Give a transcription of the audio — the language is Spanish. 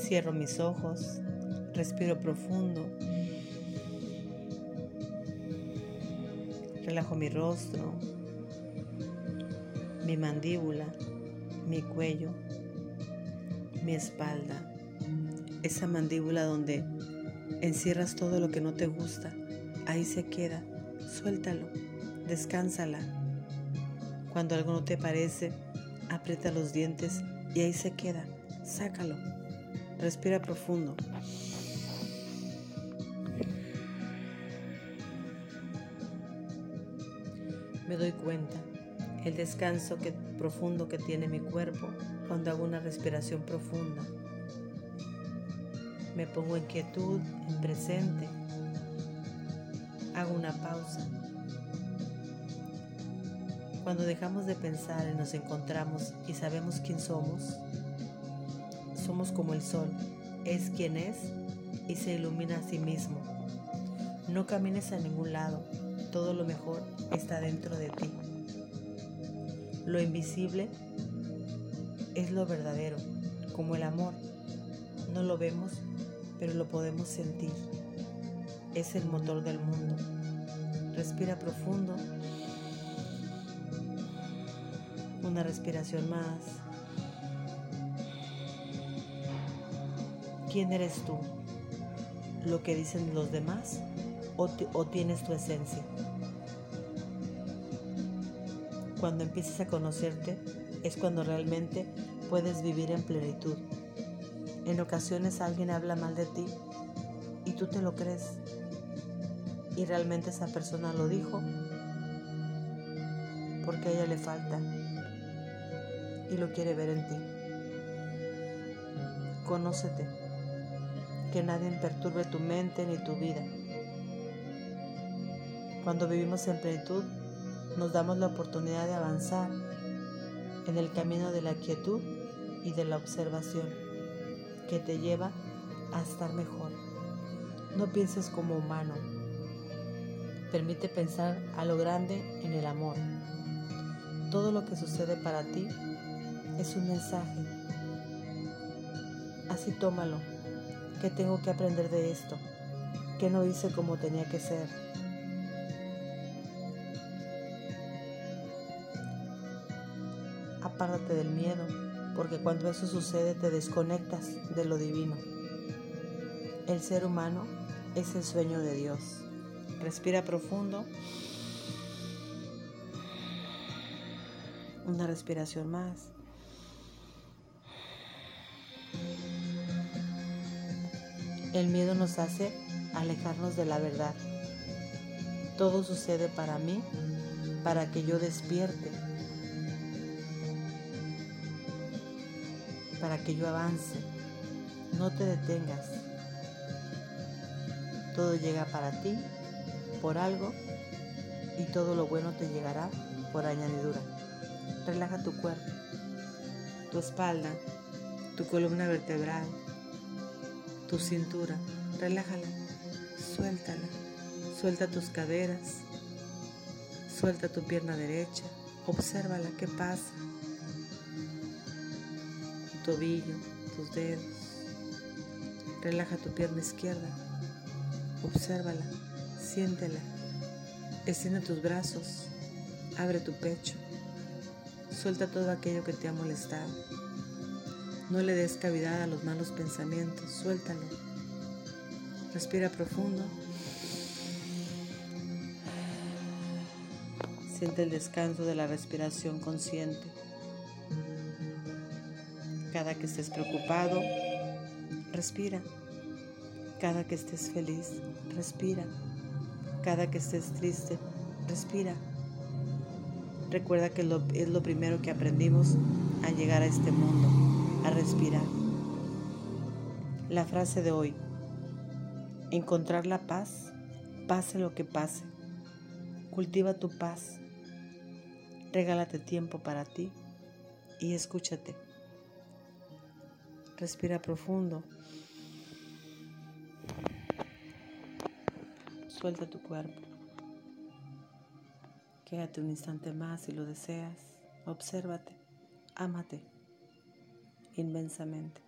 Cierro mis ojos, respiro profundo, relajo mi rostro, mi mandíbula, mi cuello, mi espalda, esa mandíbula donde encierras todo lo que no te gusta, ahí se queda, suéltalo, descánsala. Cuando algo no te parece, aprieta los dientes y ahí se queda, sácalo, respira profundo. Me doy cuenta el descanso que, profundo que tiene mi cuerpo cuando hago una respiración profunda. Me pongo en quietud, en presente. Hago una pausa. Cuando dejamos de pensar y nos encontramos y sabemos quién somos, somos como el sol, es quien es y se ilumina a sí mismo. No camines a ningún lado, todo lo mejor está dentro de ti. Lo invisible es lo verdadero, como el amor. No lo vemos, pero lo podemos sentir. Es el motor del mundo. Respira profundo. Una respiración más. ¿Quién eres tú? ¿Lo que dicen los demás o, tienes tu esencia? Cuando empieces a conocerte es cuando realmente puedes vivir en plenitud. En ocasiones alguien habla mal de ti y tú te lo crees. Y realmente esa persona lo dijo porque a ella le falta y lo quiere ver en ti. Conócete, que nadie perturbe tu mente ni tu vida. Cuando vivimos en plenitud, nos damos la oportunidad de avanzar en el camino de la quietud y de la observación que te lleva a estar mejor. No pienses como humano. Permite pensar a lo grande en el amor. Todo lo que sucede para ti es un mensaje. Así tómalo. ¿Qué tengo que aprender de esto? ¿Qué no hice como tenía que ser? apártate del miedo, porque cuando eso sucede te desconectas de lo divino. El ser humano es el sueño de Dios. Respira profundo. Una respiración más. El miedo nos hace alejarnos de la verdad. Todo sucede para mí, para que yo despierte para que yo avance. No te detengas. Todo llega para ti por algo y todo lo bueno te llegará por añadidura. Relaja tu cuerpo, tu espalda, tu columna vertebral, tu cintura. Relájala, suéltala. Suelta tus caderas, suelta tu pierna derecha, obsérvala, qué pasa tobillo, tus dedos. Relaja tu pierna izquierda. Obsérvala, siéntela. Extiende tus brazos. Abre tu pecho. Suelta todo aquello que te ha molestado. No le des cavidad a los malos pensamientos. Suéltalo. Respira profundo. Siente el descanso de la respiración consciente. Cada que estés preocupado, respira. Cada que estés feliz, respira. Cada que estés triste, respira. Recuerda que es lo primero que aprendimos a llegar a este mundo, a respirar. La frase de hoy, encontrar la paz, pase lo que pase. Cultiva tu paz. Regálate tiempo para ti y escúchate. Respira profundo. Suelta tu cuerpo. Quédate un instante más si lo deseas. Obsérvate. Ámate inmensamente.